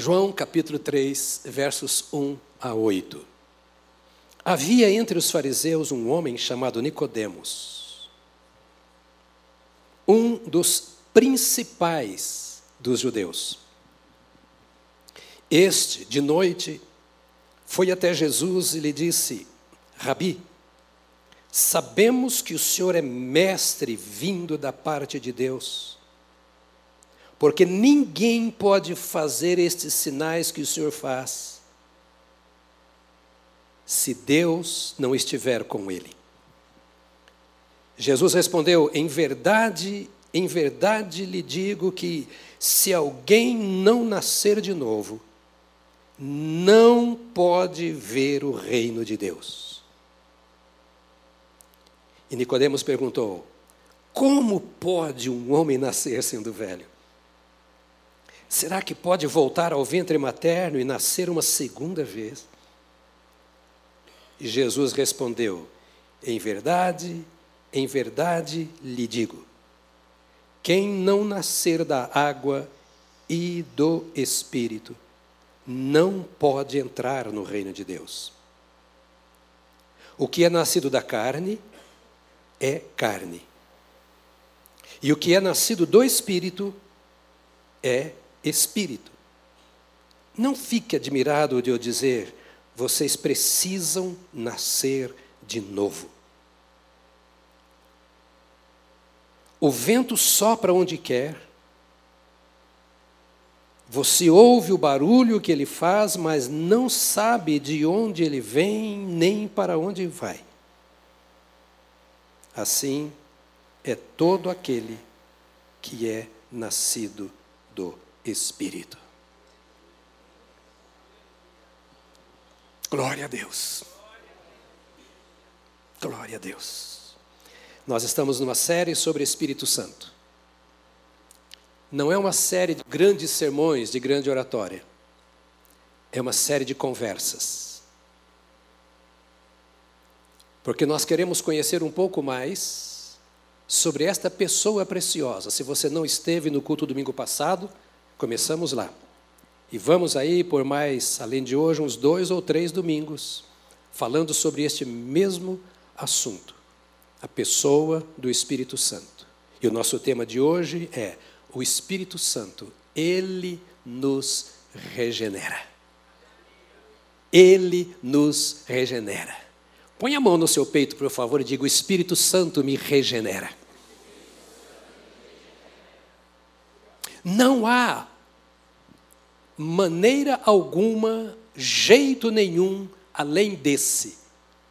João capítulo 3, versos 1 a 8. Havia entre os fariseus um homem chamado Nicodemos, um dos principais dos judeus. Este, de noite, foi até Jesus e lhe disse: Rabi, sabemos que o Senhor é mestre vindo da parte de Deus, porque ninguém pode fazer estes sinais que o Senhor faz se Deus não estiver com ele. Jesus respondeu: Em verdade, em verdade lhe digo que se alguém não nascer de novo, não pode ver o reino de Deus. E Nicodemos perguntou: Como pode um homem nascer sendo velho? Será que pode voltar ao ventre materno e nascer uma segunda vez? E Jesus respondeu: Em verdade, em verdade lhe digo: quem não nascer da água e do espírito não pode entrar no reino de Deus. O que é nascido da carne é carne. E o que é nascido do espírito é espírito. Não fique admirado de eu dizer, vocês precisam nascer de novo. O vento sopra onde quer, você ouve o barulho que ele faz, mas não sabe de onde ele vem nem para onde vai. Assim é todo aquele que é nascido do Espírito. Glória a Deus. Glória a Deus. Nós estamos numa série sobre Espírito Santo. Não é uma série de grandes sermões, de grande oratória. É uma série de conversas. Porque nós queremos conhecer um pouco mais sobre esta pessoa preciosa. Se você não esteve no culto domingo passado, começamos lá. E vamos aí por mais, além de hoje, uns dois ou três domingos, falando sobre este mesmo assunto, a pessoa do Espírito Santo. E o nosso tema de hoje é o Espírito Santo, ele nos regenera. Ele nos regenera. Põe a mão no seu peito, por favor, e diga: O Espírito Santo me regenera. Não há maneira alguma, jeito nenhum, além desse,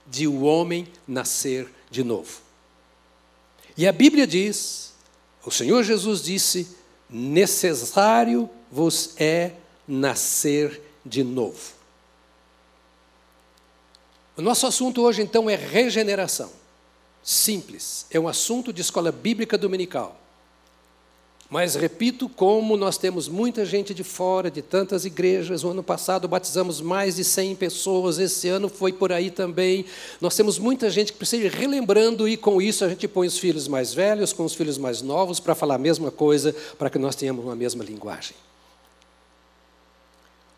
de o homem nascer de novo. E a Bíblia diz o Senhor Jesus disse: necessário vos é nascer de novo. O nosso assunto hoje, então, é regeneração. Simples, é um assunto de escola bíblica dominical. Mas repito, como nós temos muita gente de fora, de tantas igrejas, o ano passado batizamos mais de 100 pessoas, esse ano foi por aí também. Nós temos muita gente que precisa ir relembrando, e com isso a gente põe os filhos mais velhos com os filhos mais novos para falar a mesma coisa, para que nós tenhamos uma mesma linguagem.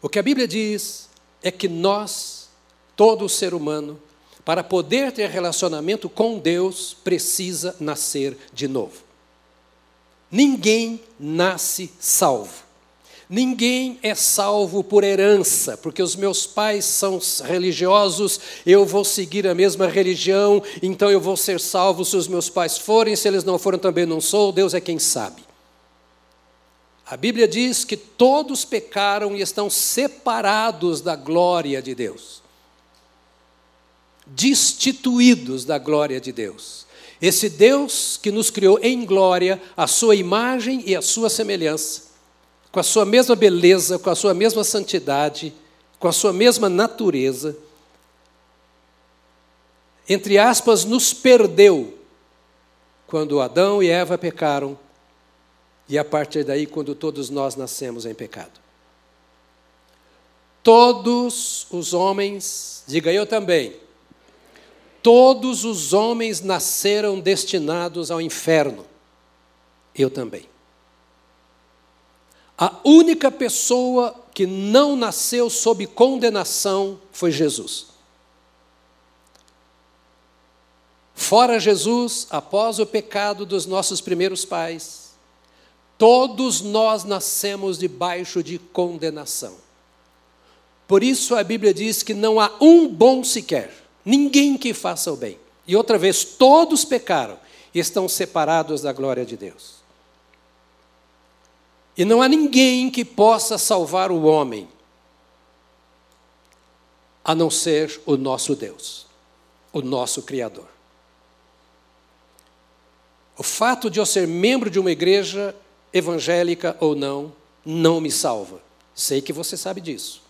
O que a Bíblia diz é que nós, todo ser humano, para poder ter relacionamento com Deus, precisa nascer de novo. Ninguém nasce salvo. Ninguém é salvo por herança, porque os meus pais são religiosos, eu vou seguir a mesma religião, então eu vou ser salvo se os meus pais forem, se eles não forem também não sou, Deus é quem sabe. A Bíblia diz que todos pecaram e estão separados da glória de Deus, destituídos da glória de Deus. Esse Deus que nos criou em glória, a sua imagem e a sua semelhança, com a sua mesma beleza, com a sua mesma santidade, com a sua mesma natureza, entre aspas, nos perdeu quando Adão e Eva pecaram e a partir daí quando todos nós nascemos em pecado. Todos os homens, diga eu também, Todos os homens nasceram destinados ao inferno. Eu também. A única pessoa que não nasceu sob condenação foi Jesus. Fora Jesus, após o pecado dos nossos primeiros pais, todos nós nascemos debaixo de condenação. Por isso a Bíblia diz que não há um bom sequer, ninguém que faça o bem. E outra vez, todos pecaram e estão separados da glória de Deus. E não há ninguém que possa salvar o homem, a não ser o nosso Deus, o nosso Criador. O fato de eu ser membro de uma igreja evangélica ou não, não me salva. Sei que você sabe disso.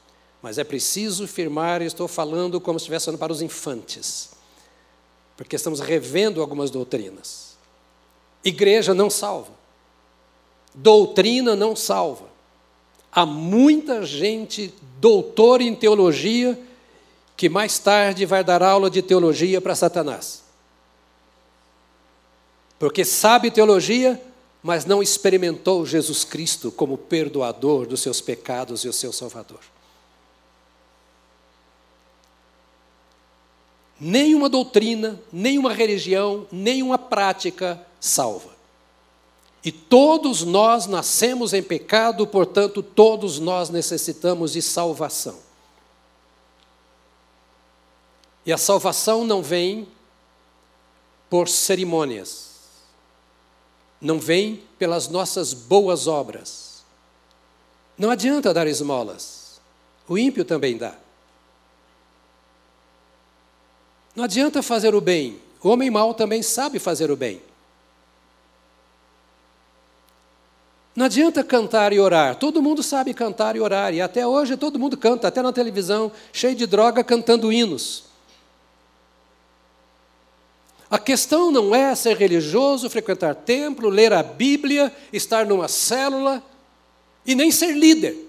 Mas é preciso firmar, estou falando como se estivesse falando para os infantes. Porque estamos revendo algumas doutrinas. Igreja não salva. Doutrina não salva. Há muita gente doutora em teologia que mais tarde vai dar aula de teologia para Satanás porque sabe teologia, mas não experimentou Jesus Cristo como perdoador dos seus pecados e o seu Salvador. Nenhuma doutrina, nenhuma religião, nenhuma prática salva. E todos nós nascemos em pecado, portanto, todos nós necessitamos de salvação. E a salvação não vem por cerimônias não vem pelas nossas boas obras. Não adianta dar esmolas, o ímpio também dá. Não adianta fazer o bem, o homem mau também sabe fazer o bem. Não adianta cantar e orar, todo mundo sabe cantar e orar, e até hoje todo mundo canta, até na televisão, cheio de droga, cantando hinos. A questão não é ser religioso, frequentar templo, ler a Bíblia, estar numa célula e nem ser líder.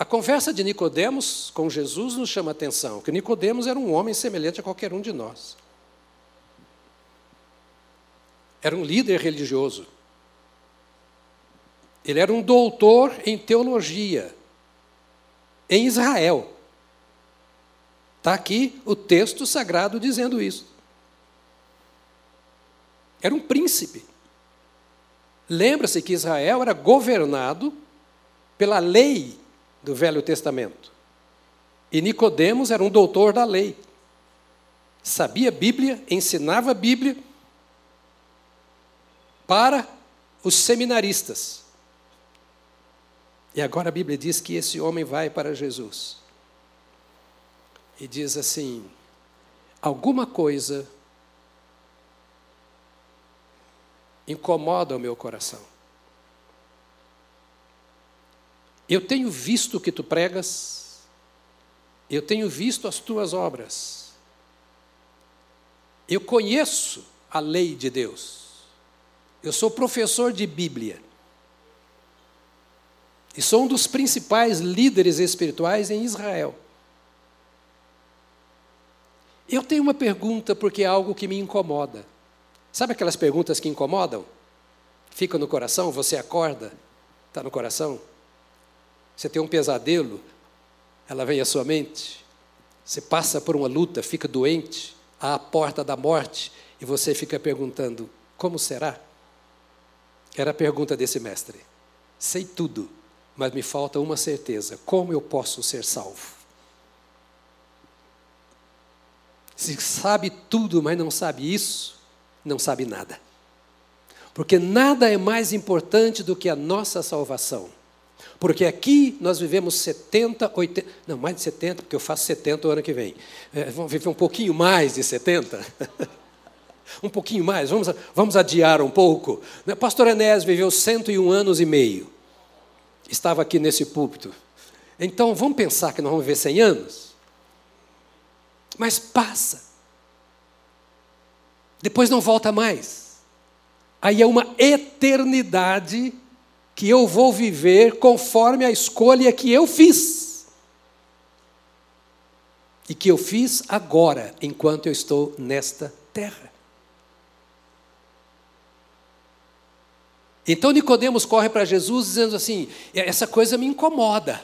A conversa de Nicodemos com Jesus nos chama a atenção, que Nicodemos era um homem semelhante a qualquer um de nós. Era um líder religioso. Ele era um doutor em teologia em Israel. Está aqui o texto sagrado dizendo isso. Era um príncipe. Lembra-se que Israel era governado pela lei do Velho Testamento. E Nicodemos era um doutor da lei. Sabia Bíblia, ensinava a Bíblia para os seminaristas. E agora a Bíblia diz que esse homem vai para Jesus e diz assim: alguma coisa incomoda o meu coração. Eu tenho visto o que tu pregas, eu tenho visto as tuas obras, eu conheço a lei de Deus, eu sou professor de Bíblia. E sou um dos principais líderes espirituais em Israel. Eu tenho uma pergunta porque é algo que me incomoda. Sabe aquelas perguntas que incomodam? Fica no coração, você acorda, está no coração. Você tem um pesadelo, ela vem à sua mente. Você passa por uma luta, fica doente, à porta da morte, e você fica perguntando: como será? Era a pergunta desse mestre. Sei tudo, mas me falta uma certeza: como eu posso ser salvo? Se sabe tudo, mas não sabe isso, não sabe nada. Porque nada é mais importante do que a nossa salvação. Porque aqui nós vivemos 70, 80, não, mais de 70, porque eu faço 70 o ano que vem. É, vamos viver um pouquinho mais de 70? um pouquinho mais, vamos, vamos adiar um pouco. Né, pastor Enés viveu 101 anos e meio. Estava aqui nesse púlpito. Então vamos pensar que nós vamos viver 100 anos? mas passa. Depois não volta mais. Aí é uma eternidade que eu vou viver conforme a escolha que eu fiz. E que eu fiz agora, enquanto eu estou nesta terra. Então Nicodemos corre para Jesus dizendo assim: essa coisa me incomoda.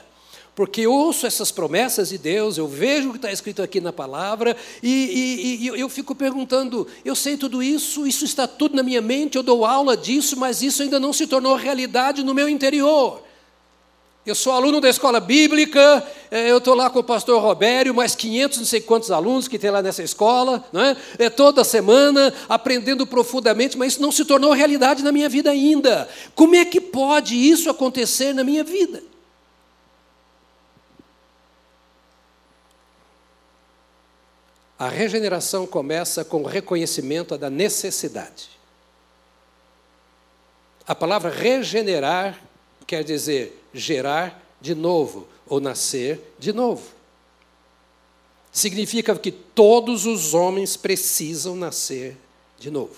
Porque eu ouço essas promessas de Deus, eu vejo o que está escrito aqui na palavra, e, e, e eu fico perguntando: eu sei tudo isso, isso está tudo na minha mente, eu dou aula disso, mas isso ainda não se tornou realidade no meu interior. Eu sou aluno da escola bíblica, é, eu estou lá com o pastor Robério, mais 500, não sei quantos alunos que tem lá nessa escola, não é? é toda semana, aprendendo profundamente, mas isso não se tornou realidade na minha vida ainda. Como é que pode isso acontecer na minha vida? A regeneração começa com o reconhecimento da necessidade. A palavra regenerar quer dizer gerar de novo ou nascer de novo. Significa que todos os homens precisam nascer de novo.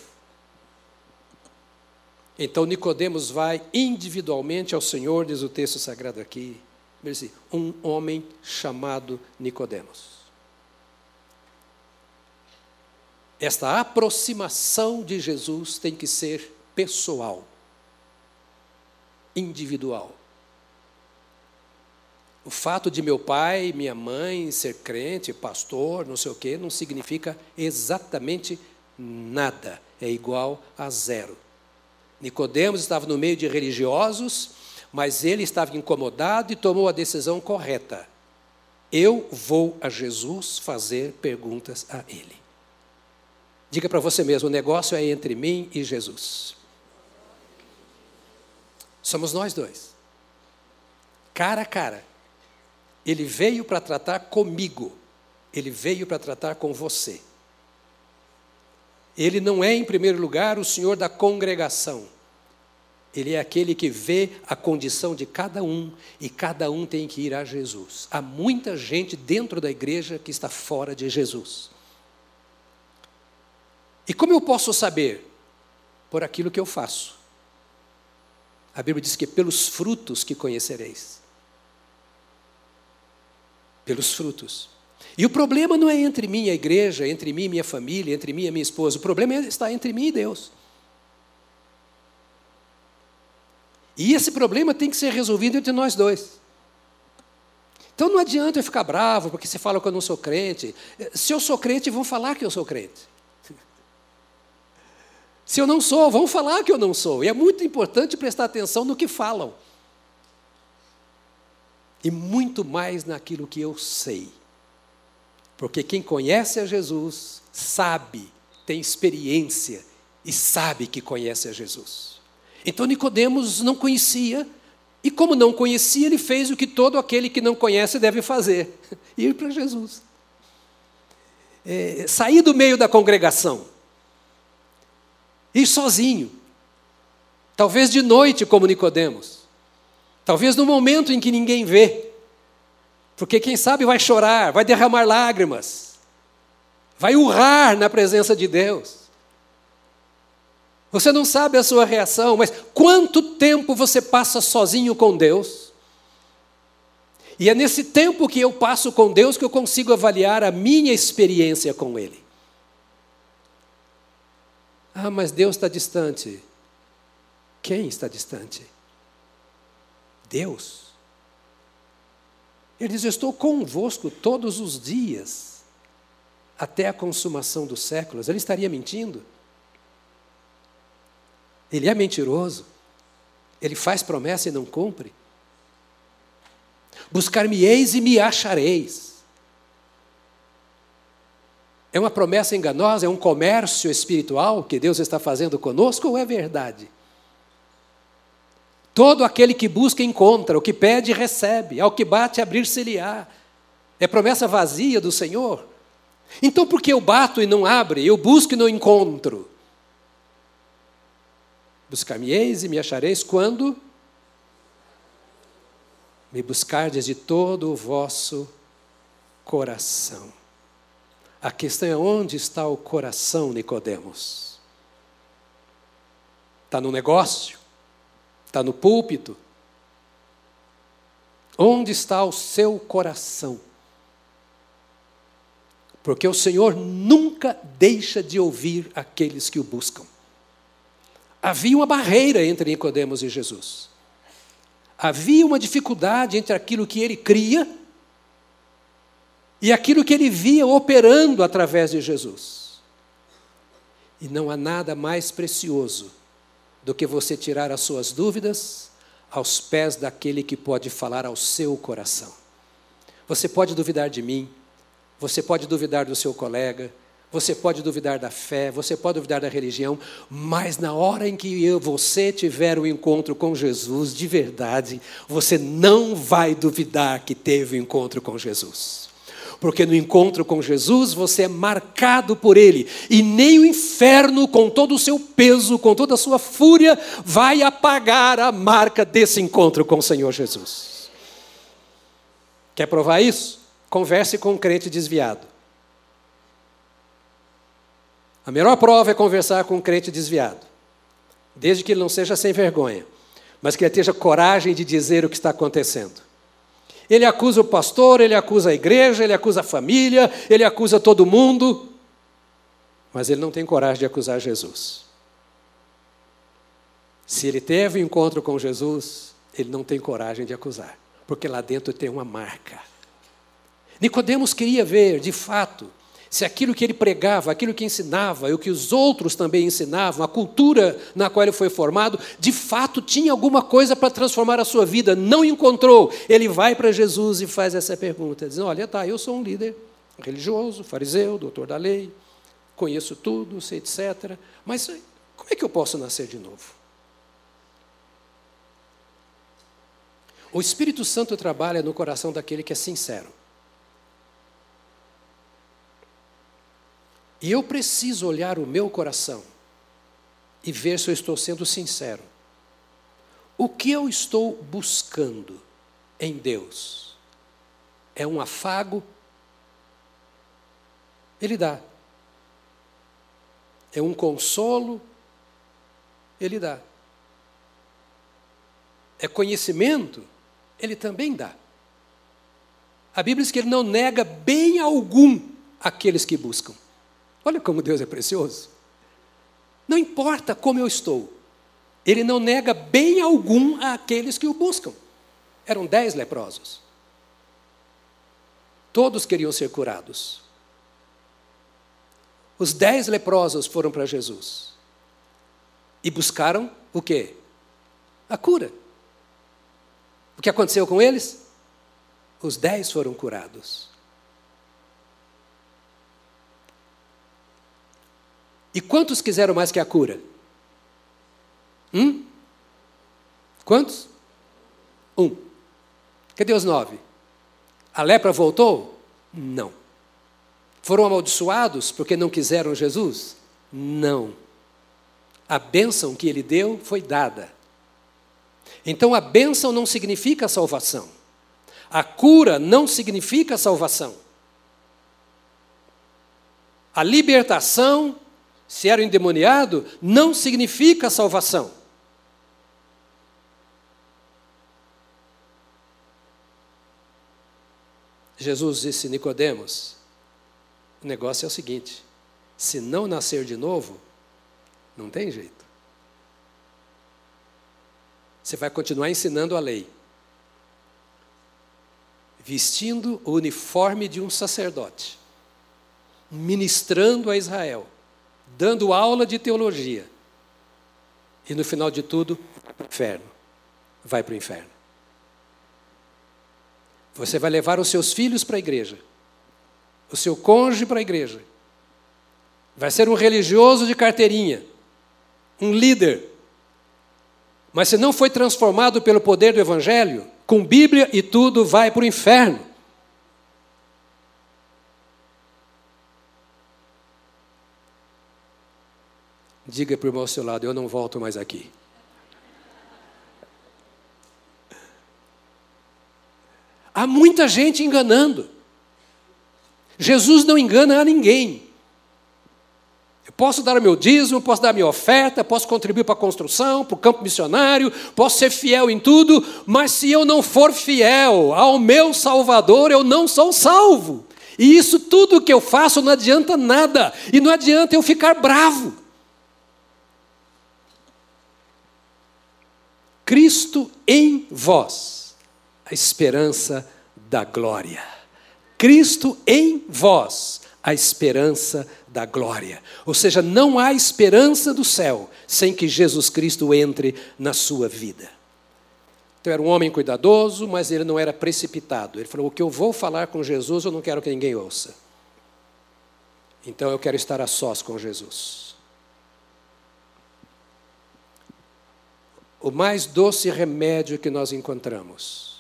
Então Nicodemos vai individualmente ao Senhor, diz o texto sagrado aqui, um homem chamado Nicodemos. Esta aproximação de Jesus tem que ser pessoal, individual. O fato de meu pai, minha mãe ser crente, pastor, não sei o quê, não significa exatamente nada. É igual a zero. Nicodemos estava no meio de religiosos, mas ele estava incomodado e tomou a decisão correta. Eu vou a Jesus fazer perguntas a ele. Diga para você mesmo: o negócio é entre mim e Jesus. Somos nós dois. Cara a cara. Ele veio para tratar comigo, ele veio para tratar com você. Ele não é, em primeiro lugar, o senhor da congregação. Ele é aquele que vê a condição de cada um e cada um tem que ir a Jesus. Há muita gente dentro da igreja que está fora de Jesus. E como eu posso saber? Por aquilo que eu faço. A Bíblia diz que pelos frutos que conhecereis pelos frutos. E o problema não é entre mim e a igreja, entre mim e minha família, entre mim e minha esposa. O problema está entre mim e Deus. E esse problema tem que ser resolvido entre nós dois. Então não adianta eu ficar bravo porque você fala que eu não sou crente. Se eu sou crente, vão falar que eu sou crente. Se eu não sou, vão falar que eu não sou. E é muito importante prestar atenção no que falam e muito mais naquilo que eu sei. Porque quem conhece a Jesus sabe, tem experiência e sabe que conhece a Jesus. Então Nicodemos não conhecia, e como não conhecia, ele fez o que todo aquele que não conhece deve fazer: ir para Jesus. É, sair do meio da congregação, ir sozinho, talvez de noite, como Nicodemos. Talvez no momento em que ninguém vê. Porque quem sabe vai chorar, vai derramar lágrimas, vai urrar na presença de Deus. Você não sabe a sua reação, mas quanto tempo você passa sozinho com Deus? E é nesse tempo que eu passo com Deus que eu consigo avaliar a minha experiência com Ele. Ah, mas Deus está distante. Quem está distante? Deus. Ele diz: Eu estou convosco todos os dias, até a consumação dos séculos. Ele estaria mentindo? Ele é mentiroso? Ele faz promessa e não cumpre? Buscar-me-eis e me achareis. É uma promessa enganosa? É um comércio espiritual que Deus está fazendo conosco ou é verdade? Todo aquele que busca, encontra, o que pede, recebe, ao que bate, abrir-se-lhe-á. É promessa vazia do Senhor. Então, por que eu bato e não abre? Eu busco e não encontro. Buscar-me-eis e me achareis quando me buscardes de todo o vosso coração. A questão é onde está o coração, Nicodemos? Está no negócio? Está no púlpito? Onde está o seu coração? Porque o Senhor nunca deixa de ouvir aqueles que o buscam. Havia uma barreira entre Nicodemos e Jesus. Havia uma dificuldade entre aquilo que ele cria e aquilo que ele via operando através de Jesus. E não há nada mais precioso do que você tirar as suas dúvidas aos pés daquele que pode falar ao seu coração. Você pode duvidar de mim, você pode duvidar do seu colega, você pode duvidar da fé, você pode duvidar da religião, mas na hora em que eu, você tiver o um encontro com Jesus de verdade, você não vai duvidar que teve o um encontro com Jesus. Porque no encontro com Jesus você é marcado por Ele, e nem o inferno, com todo o seu peso, com toda a sua fúria, vai apagar a marca desse encontro com o Senhor Jesus. Quer provar isso? Converse com um crente desviado. A melhor prova é conversar com um crente desviado, desde que ele não seja sem vergonha, mas que ele tenha coragem de dizer o que está acontecendo. Ele acusa o pastor, ele acusa a igreja, ele acusa a família, ele acusa todo mundo, mas ele não tem coragem de acusar Jesus. Se ele teve um encontro com Jesus, ele não tem coragem de acusar, porque lá dentro tem uma marca. Nicodemos queria ver, de fato, se aquilo que ele pregava, aquilo que ensinava, e o que os outros também ensinavam, a cultura na qual ele foi formado, de fato tinha alguma coisa para transformar a sua vida, não encontrou. Ele vai para Jesus e faz essa pergunta, dizendo: Olha, tá, eu sou um líder religioso, fariseu, doutor da lei, conheço tudo, sei, etc. Mas como é que eu posso nascer de novo? O Espírito Santo trabalha no coração daquele que é sincero. E eu preciso olhar o meu coração e ver se eu estou sendo sincero. O que eu estou buscando em Deus? É um afago? Ele dá. É um consolo? Ele dá. É conhecimento? Ele também dá. A Bíblia diz que ele não nega bem algum aqueles que buscam. Olha como Deus é precioso. Não importa como eu estou, Ele não nega bem algum àqueles que o buscam. Eram dez leprosos. Todos queriam ser curados. Os dez leprosos foram para Jesus e buscaram o quê? A cura. O que aconteceu com eles? Os dez foram curados. E quantos quiseram mais que a cura? Hum? Quantos? Um. Cadê os nove? A lepra voltou? Não. Foram amaldiçoados porque não quiseram Jesus? Não. A bênção que ele deu foi dada. Então a bênção não significa salvação. A cura não significa salvação. A libertação se era endemoniado, não significa salvação. Jesus disse Nicodemos: o negócio é o seguinte: se não nascer de novo, não tem jeito. Você vai continuar ensinando a lei, vestindo o uniforme de um sacerdote, ministrando a Israel dando aula de teologia. E no final de tudo, inferno. Vai para o inferno. Você vai levar os seus filhos para a igreja, o seu cônjuge para a igreja. Vai ser um religioso de carteirinha, um líder. Mas se não foi transformado pelo poder do Evangelho, com Bíblia e tudo, vai para o inferno. Diga para o irmão ao seu lado: Eu não volto mais aqui. Há muita gente enganando. Jesus não engana a ninguém. Eu posso dar meu dízimo, posso dar a minha oferta, posso contribuir para a construção, para o campo missionário, posso ser fiel em tudo, mas se eu não for fiel ao meu Salvador, eu não sou salvo. E isso tudo que eu faço não adianta nada, e não adianta eu ficar bravo. Cristo em vós, a esperança da glória. Cristo em vós, a esperança da glória. Ou seja, não há esperança do céu sem que Jesus Cristo entre na sua vida. Então era um homem cuidadoso, mas ele não era precipitado. Ele falou: O que eu vou falar com Jesus, eu não quero que ninguém ouça. Então eu quero estar a sós com Jesus. O mais doce remédio que nós encontramos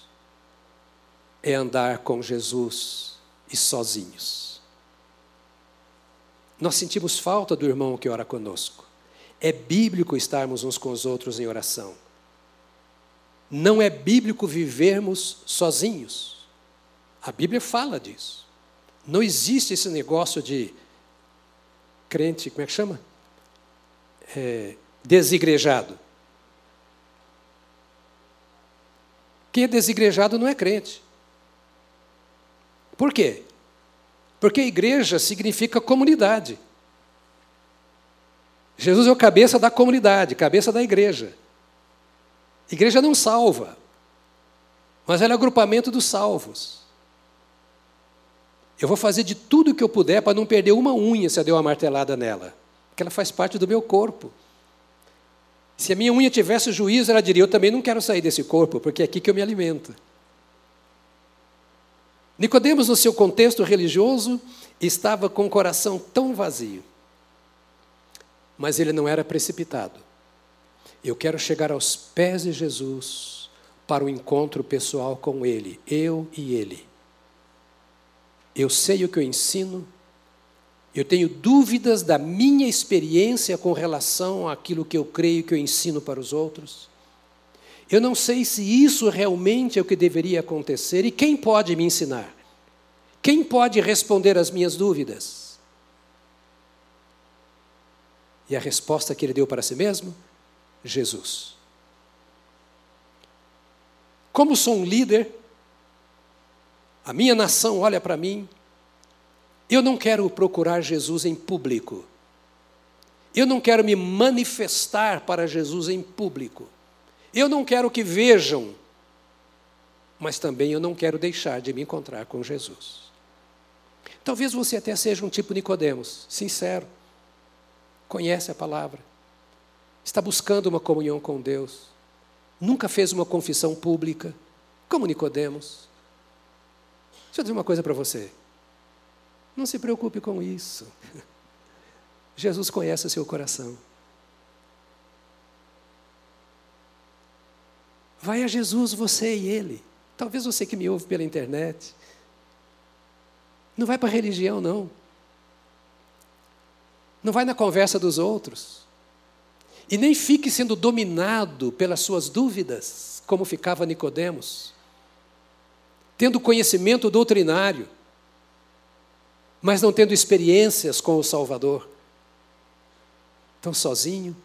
é andar com Jesus e sozinhos. Nós sentimos falta do irmão que ora conosco. É bíblico estarmos uns com os outros em oração. Não é bíblico vivermos sozinhos. A Bíblia fala disso. Não existe esse negócio de crente, como é que chama? É, desigrejado. Quem é desigrejado não é crente. Por quê? Porque igreja significa comunidade. Jesus é o cabeça da comunidade, cabeça da igreja. Igreja não salva, mas ela é agrupamento dos salvos. Eu vou fazer de tudo o que eu puder para não perder uma unha se eu der uma martelada nela, porque ela faz parte do meu corpo. Se a minha unha tivesse juízo, ela diria: Eu também não quero sair desse corpo, porque é aqui que eu me alimento. Nicodemos, no seu contexto religioso, estava com o coração tão vazio. Mas ele não era precipitado. Eu quero chegar aos pés de Jesus para o encontro pessoal com Ele, eu e Ele. Eu sei o que eu ensino, eu tenho dúvidas da minha experiência com relação àquilo que eu creio que eu ensino para os outros. Eu não sei se isso realmente é o que deveria acontecer e quem pode me ensinar? Quem pode responder às minhas dúvidas? E a resposta que ele deu para si mesmo? Jesus. Como sou um líder, a minha nação olha para mim, eu não quero procurar Jesus em público. Eu não quero me manifestar para Jesus em público. Eu não quero que vejam, mas também eu não quero deixar de me encontrar com Jesus. Talvez você até seja um tipo Nicodemos, sincero, conhece a palavra, está buscando uma comunhão com Deus, nunca fez uma confissão pública, como Nicodemos. Deixa eu dizer uma coisa para você. Não se preocupe com isso. Jesus conhece o seu coração. Vai a Jesus, você e ele. Talvez você que me ouve pela internet. Não vai para a religião, não. Não vai na conversa dos outros. E nem fique sendo dominado pelas suas dúvidas, como ficava Nicodemos, tendo conhecimento doutrinário, mas não tendo experiências com o Salvador. Tão sozinho,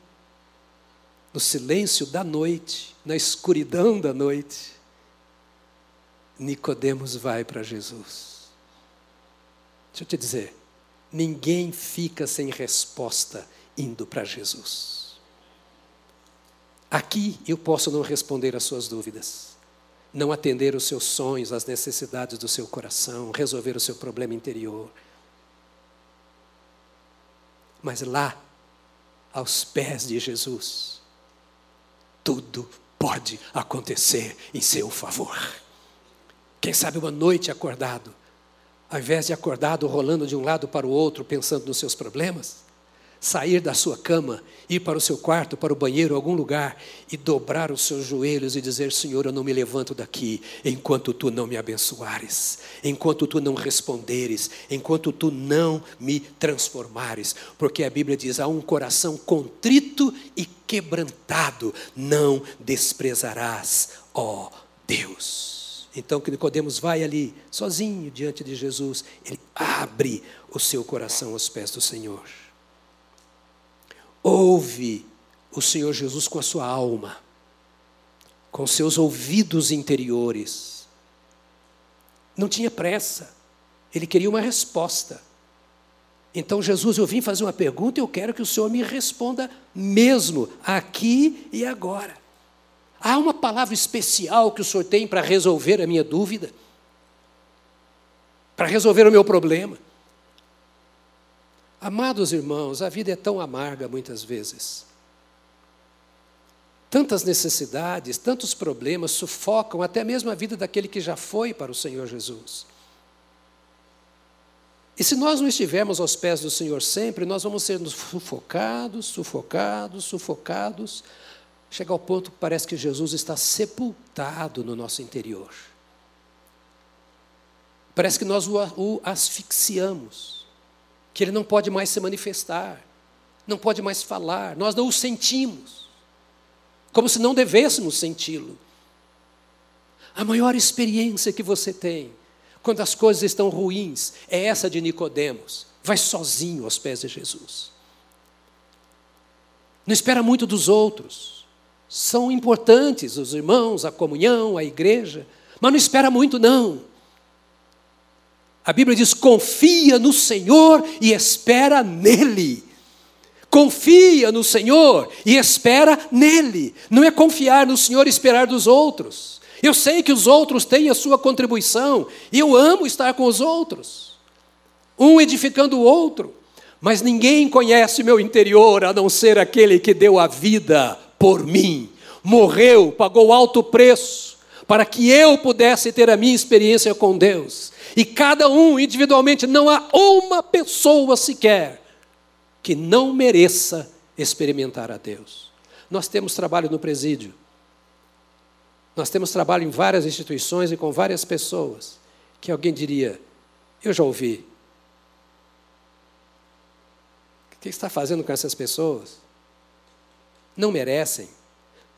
no silêncio da noite, na escuridão da noite, Nicodemos vai para Jesus. Deixa eu te dizer, ninguém fica sem resposta indo para Jesus. Aqui eu posso não responder às suas dúvidas, não atender os seus sonhos, as necessidades do seu coração, resolver o seu problema interior. Mas lá, aos pés de Jesus, tudo pode acontecer em seu favor. Quem sabe uma noite acordado, ao invés de acordado rolando de um lado para o outro, pensando nos seus problemas, sair da sua cama, ir para o seu quarto, para o banheiro, algum lugar e dobrar os seus joelhos e dizer: Senhor, eu não me levanto daqui enquanto tu não me abençoares, enquanto tu não responderes, enquanto tu não me transformares, porque a Bíblia diz: há um coração contrito e quebrantado, não desprezarás, ó Deus. Então que Nicodemos vai ali, sozinho diante de Jesus, ele abre o seu coração aos pés do Senhor ouve o Senhor Jesus com a sua alma, com seus ouvidos interiores. Não tinha pressa, ele queria uma resposta. Então, Jesus, eu vim fazer uma pergunta e eu quero que o Senhor me responda mesmo, aqui e agora. Há uma palavra especial que o Senhor tem para resolver a minha dúvida? Para resolver o meu problema? Amados irmãos, a vida é tão amarga muitas vezes. Tantas necessidades, tantos problemas sufocam até mesmo a vida daquele que já foi para o Senhor Jesus. E se nós não estivermos aos pés do Senhor sempre, nós vamos ser sufocados, sufocados, sufocados, chegar ao ponto que parece que Jesus está sepultado no nosso interior. Parece que nós o asfixiamos que ele não pode mais se manifestar, não pode mais falar, nós não o sentimos, como se não devêssemos senti-lo. A maior experiência que você tem quando as coisas estão ruins é essa de Nicodemos. Vai sozinho aos pés de Jesus. Não espera muito dos outros. São importantes os irmãos, a comunhão, a igreja, mas não espera muito não. A Bíblia diz: confia no Senhor e espera nele. Confia no Senhor e espera nele. Não é confiar no Senhor e esperar dos outros. Eu sei que os outros têm a sua contribuição e eu amo estar com os outros, um edificando o outro, mas ninguém conhece meu interior a não ser aquele que deu a vida por mim, morreu, pagou alto preço para que eu pudesse ter a minha experiência com Deus. E cada um individualmente, não há uma pessoa sequer que não mereça experimentar a Deus. Nós temos trabalho no presídio. Nós temos trabalho em várias instituições e com várias pessoas que alguém diria: Eu já ouvi. O que está fazendo com essas pessoas? Não merecem.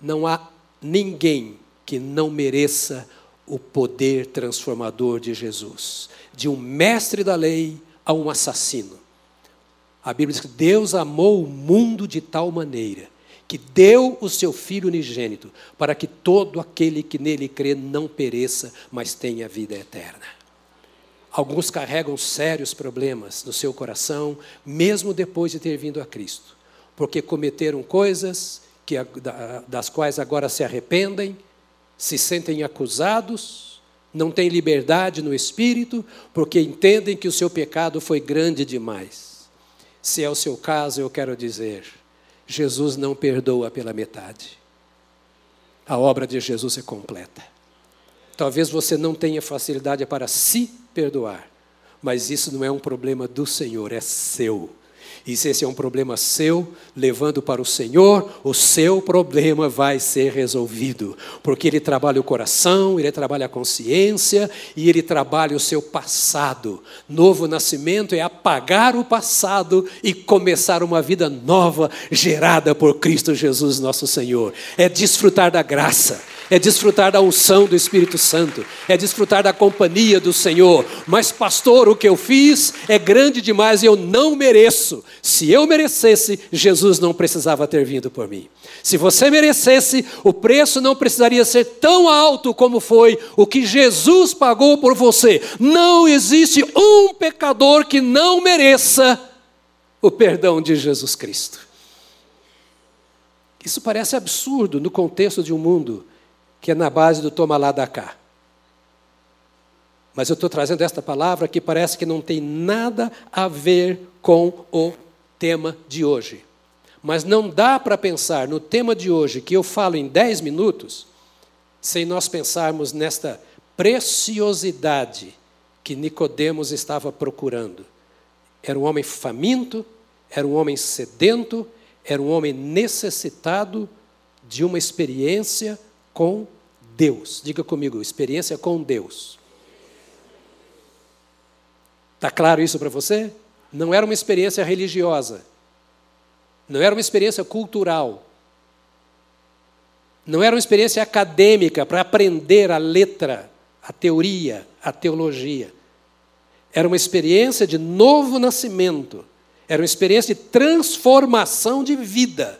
Não há ninguém que não mereça o poder transformador de Jesus, de um mestre da lei a um assassino. A Bíblia diz que Deus amou o mundo de tal maneira que deu o seu Filho unigênito para que todo aquele que nele crê não pereça, mas tenha vida eterna. Alguns carregam sérios problemas no seu coração, mesmo depois de ter vindo a Cristo, porque cometeram coisas que, das quais agora se arrependem se sentem acusados, não têm liberdade no espírito, porque entendem que o seu pecado foi grande demais. Se é o seu caso, eu quero dizer: Jesus não perdoa pela metade. A obra de Jesus é completa. Talvez você não tenha facilidade para se perdoar, mas isso não é um problema do Senhor, é seu. E se esse é um problema seu, levando para o Senhor, o seu problema vai ser resolvido. Porque Ele trabalha o coração, Ele trabalha a consciência e Ele trabalha o seu passado. Novo nascimento é apagar o passado e começar uma vida nova, gerada por Cristo Jesus, nosso Senhor. É desfrutar da graça é desfrutar da unção do Espírito Santo, é desfrutar da companhia do Senhor. Mas, pastor, o que eu fiz é grande demais e eu não mereço. Se eu merecesse, Jesus não precisava ter vindo por mim. Se você merecesse, o preço não precisaria ser tão alto como foi o que Jesus pagou por você. Não existe um pecador que não mereça o perdão de Jesus Cristo. Isso parece absurdo no contexto de um mundo que é na base do toma lá da cá. Mas eu estou trazendo esta palavra que parece que não tem nada a ver com o tema de hoje. Mas não dá para pensar no tema de hoje, que eu falo em 10 minutos, sem nós pensarmos nesta preciosidade que Nicodemos estava procurando. Era um homem faminto, era um homem sedento, era um homem necessitado de uma experiência com Deus. Diga comigo, experiência com Deus. Está claro isso para você? Não era uma experiência religiosa. Não era uma experiência cultural. Não era uma experiência acadêmica para aprender a letra, a teoria, a teologia. Era uma experiência de novo nascimento. Era uma experiência de transformação de vida.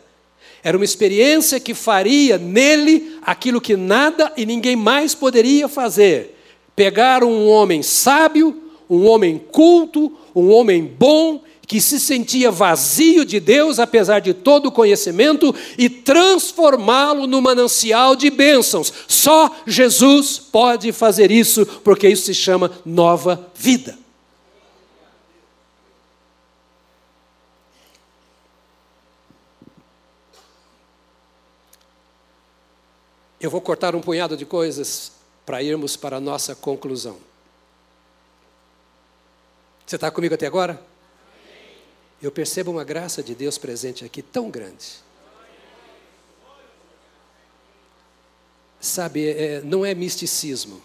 Era uma experiência que faria nele aquilo que nada e ninguém mais poderia fazer. Pegar um homem sábio, um homem culto, um homem bom, que se sentia vazio de Deus, apesar de todo o conhecimento, e transformá-lo no manancial de bênçãos. Só Jesus pode fazer isso, porque isso se chama nova vida. Eu vou cortar um punhado de coisas para irmos para a nossa conclusão. Você está comigo até agora? Eu percebo uma graça de Deus presente aqui tão grande. Sabe, é, não é misticismo,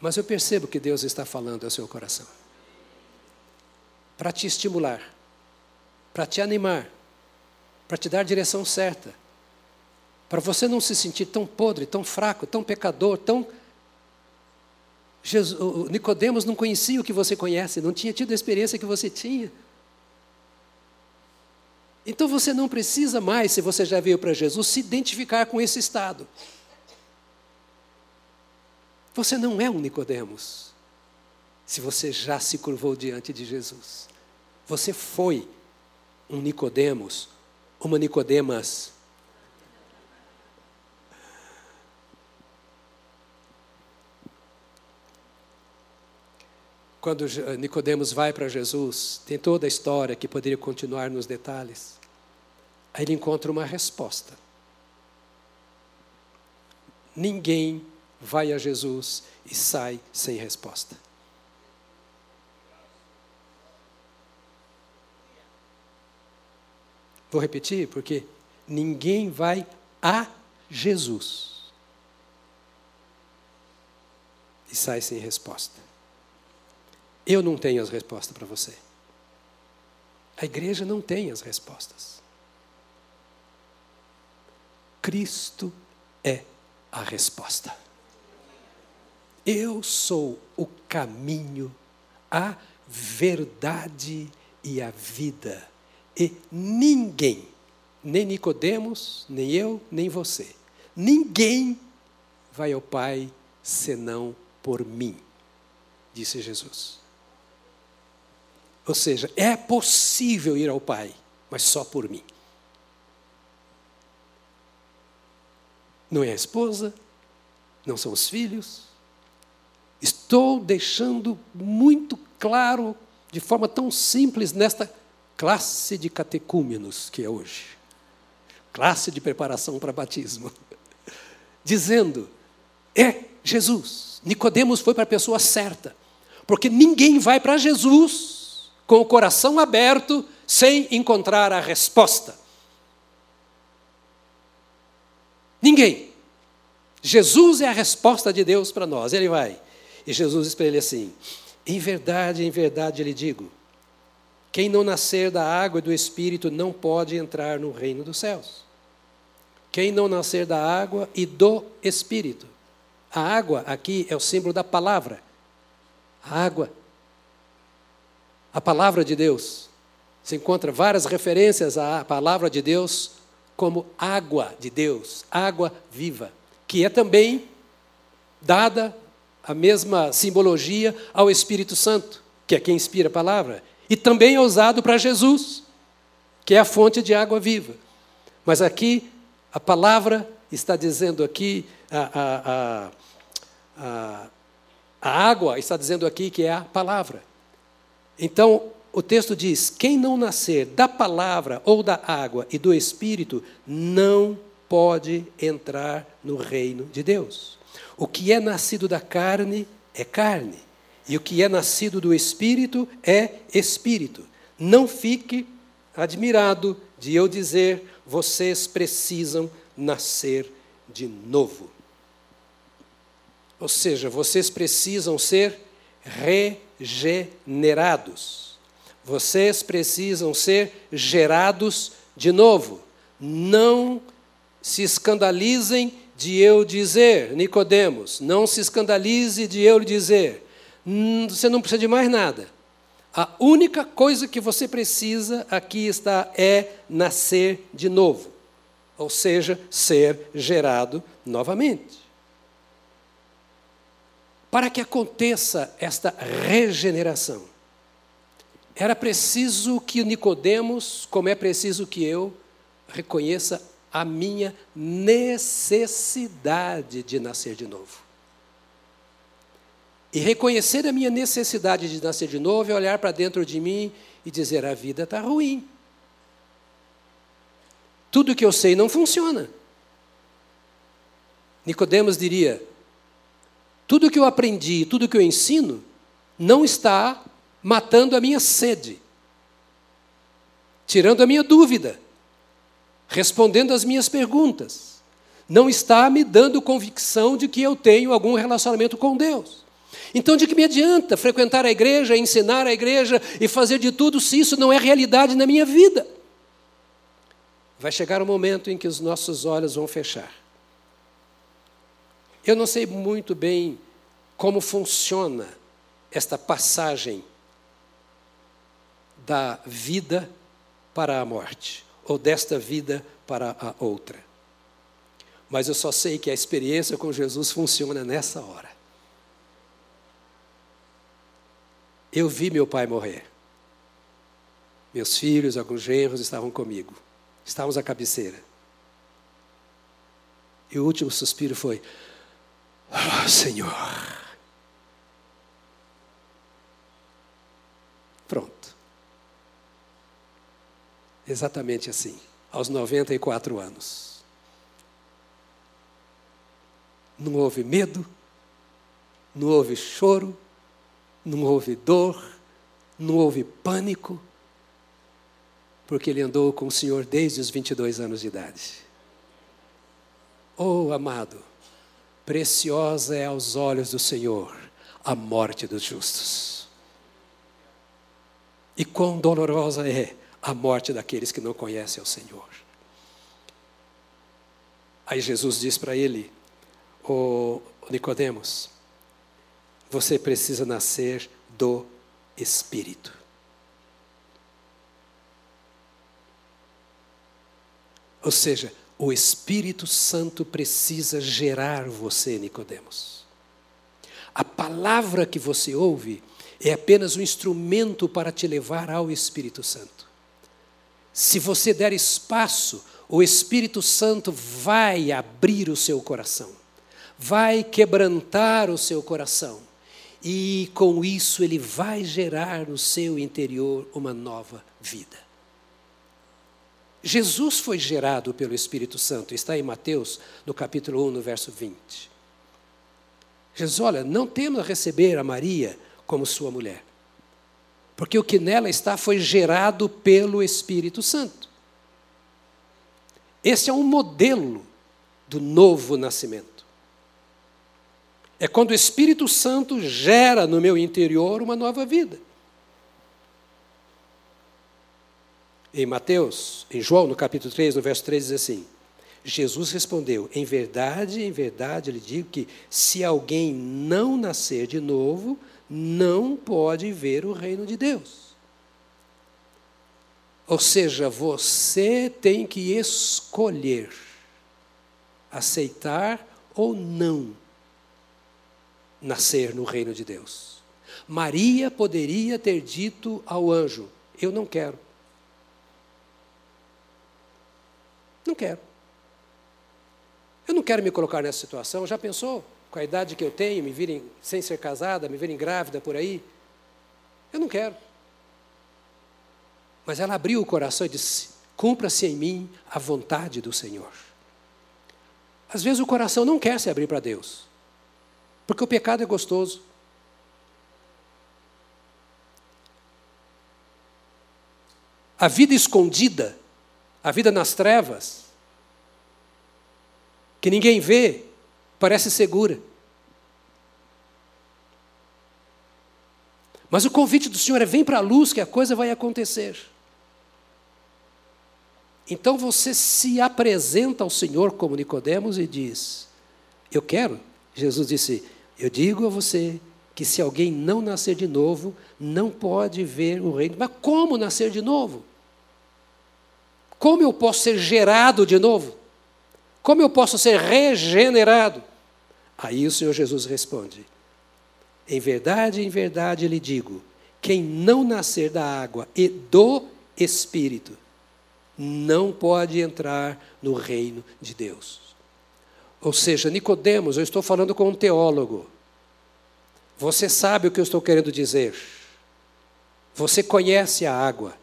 mas eu percebo que Deus está falando ao seu coração para te estimular, para te animar, para te dar a direção certa para você não se sentir tão podre, tão fraco, tão pecador, tão. Nicodemos não conhecia o que você conhece, não tinha tido a experiência que você tinha. Então você não precisa mais, se você já veio para Jesus, se identificar com esse estado. Você não é um Nicodemos. Se você já se curvou diante de Jesus. Você foi um Nicodemos, uma Nicodemas quando Nicodemos vai para Jesus, tem toda a história que poderia continuar nos detalhes. Aí ele encontra uma resposta. Ninguém vai a Jesus e sai sem resposta. Vou repetir, porque ninguém vai a Jesus e sai sem resposta. Eu não tenho as respostas para você. A igreja não tem as respostas. Cristo é a resposta. Eu sou o caminho, a verdade e a vida. E ninguém, nem Nicodemos, nem eu, nem você, ninguém vai ao Pai senão por mim, disse Jesus. Ou seja, é possível ir ao Pai, mas só por mim. Não é a esposa, não são os filhos. Estou deixando muito claro, de forma tão simples, nesta classe de catecúmenos que é hoje classe de preparação para batismo dizendo: é Jesus. Nicodemos foi para a pessoa certa, porque ninguém vai para Jesus com o coração aberto, sem encontrar a resposta. Ninguém. Jesus é a resposta de Deus para nós. Ele vai. E Jesus diz para ele assim: Em verdade, em verdade lhe digo: quem não nascer da água e do espírito não pode entrar no reino dos céus. Quem não nascer da água e do espírito. A água aqui é o símbolo da palavra. A água a palavra de Deus. Se encontra várias referências à palavra de Deus como água de Deus, água viva, que é também dada a mesma simbologia ao Espírito Santo, que é quem inspira a palavra, e também é usado para Jesus, que é a fonte de água viva. Mas aqui a palavra está dizendo aqui a, a, a, a, água está dizendo aqui que é a palavra. Então, o texto diz: quem não nascer da palavra ou da água e do espírito não pode entrar no reino de Deus. O que é nascido da carne é carne, e o que é nascido do espírito é espírito. Não fique admirado de eu dizer: vocês precisam nascer de novo. Ou seja, vocês precisam ser regenerados. Vocês precisam ser gerados de novo. Não se escandalizem de eu dizer, Nicodemos, não se escandalize de eu lhe dizer. Hum, você não precisa de mais nada. A única coisa que você precisa aqui está é nascer de novo, ou seja, ser gerado novamente. Para que aconteça esta regeneração, Era preciso que Nicodemos, como é preciso que eu, reconheça a minha necessidade de nascer de novo. E reconhecer a minha necessidade de nascer de novo é olhar para dentro de mim e dizer: a vida está ruim. Tudo que eu sei não funciona. Nicodemos diria: tudo que eu aprendi, tudo que eu ensino, não está matando a minha sede, tirando a minha dúvida, respondendo às minhas perguntas, não está me dando convicção de que eu tenho algum relacionamento com Deus. Então, de que me adianta frequentar a igreja, ensinar a igreja e fazer de tudo se isso não é realidade na minha vida? Vai chegar o um momento em que os nossos olhos vão fechar. Eu não sei muito bem como funciona esta passagem da vida para a morte, ou desta vida para a outra. Mas eu só sei que a experiência com Jesus funciona nessa hora. Eu vi meu pai morrer. Meus filhos, alguns genros estavam comigo. Estávamos à cabeceira. E o último suspiro foi: oh, Senhor. Pronto. Exatamente assim, aos 94 anos. Não houve medo, não houve choro, não houve dor, não houve pânico, porque ele andou com o Senhor desde os 22 anos de idade. Oh, amado, preciosa é aos olhos do Senhor a morte dos justos. E quão dolorosa é a morte daqueles que não conhecem o Senhor. Aí Jesus diz para ele, o Nicodemos, você precisa nascer do Espírito. Ou seja, o Espírito Santo precisa gerar você, Nicodemos. A palavra que você ouve é apenas um instrumento para te levar ao Espírito Santo. Se você der espaço, o Espírito Santo vai abrir o seu coração, vai quebrantar o seu coração, e com isso ele vai gerar no seu interior uma nova vida. Jesus foi gerado pelo Espírito Santo, está em Mateus, no capítulo 1, no verso 20. Jesus, olha, não temos a receber a Maria como sua mulher, porque o que nela está foi gerado pelo Espírito Santo. Esse é um modelo do novo nascimento. É quando o Espírito Santo gera no meu interior uma nova vida. Em Mateus, em João, no capítulo 3, no verso 3, diz assim: Jesus respondeu: Em verdade, em verdade, lhe digo que se alguém não nascer de novo, não pode ver o reino de Deus. Ou seja, você tem que escolher aceitar ou não nascer no reino de Deus. Maria poderia ter dito ao anjo: Eu não quero. Não quero. Eu não quero me colocar nessa situação. Já pensou? Com a idade que eu tenho, me virem sem ser casada, me virem grávida por aí? Eu não quero. Mas ela abriu o coração e disse: Cumpra-se em mim a vontade do Senhor. Às vezes o coração não quer se abrir para Deus. Porque o pecado é gostoso. A vida escondida, a vida nas trevas, que ninguém vê, parece segura. Mas o convite do Senhor é: vem para a luz que a coisa vai acontecer. Então você se apresenta ao Senhor como Nicodemos e diz: Eu quero. Jesus disse: eu digo a você que se alguém não nascer de novo, não pode ver o reino. Mas como nascer de novo? Como eu posso ser gerado de novo? Como eu posso ser regenerado? Aí o Senhor Jesus responde: Em verdade, em verdade lhe digo quem não nascer da água e do Espírito não pode entrar no reino de Deus. Ou seja, Nicodemos, eu estou falando com um teólogo. Você sabe o que eu estou querendo dizer. Você conhece a água.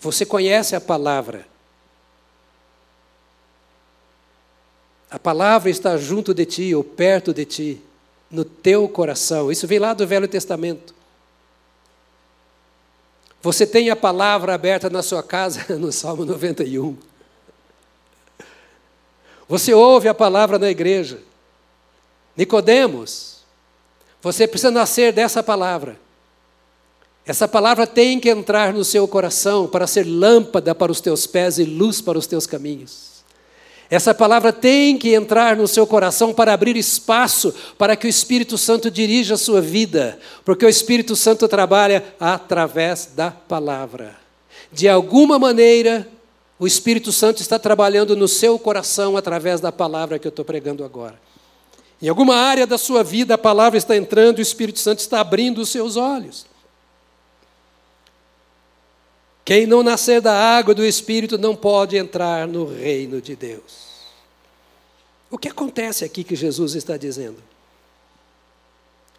Você conhece a palavra. A palavra está junto de ti ou perto de ti, no teu coração. Isso vem lá do Velho Testamento. Você tem a palavra aberta na sua casa, no Salmo 91. Você ouve a palavra na igreja. Nicodemos, você precisa nascer dessa palavra. Essa palavra tem que entrar no seu coração para ser lâmpada para os teus pés e luz para os teus caminhos. Essa palavra tem que entrar no seu coração para abrir espaço para que o Espírito Santo dirija a sua vida, porque o Espírito Santo trabalha através da palavra. De alguma maneira, o Espírito Santo está trabalhando no seu coração através da palavra que eu estou pregando agora. Em alguma área da sua vida, a palavra está entrando e o Espírito Santo está abrindo os seus olhos. Quem não nascer da água do Espírito não pode entrar no reino de Deus. O que acontece aqui que Jesus está dizendo?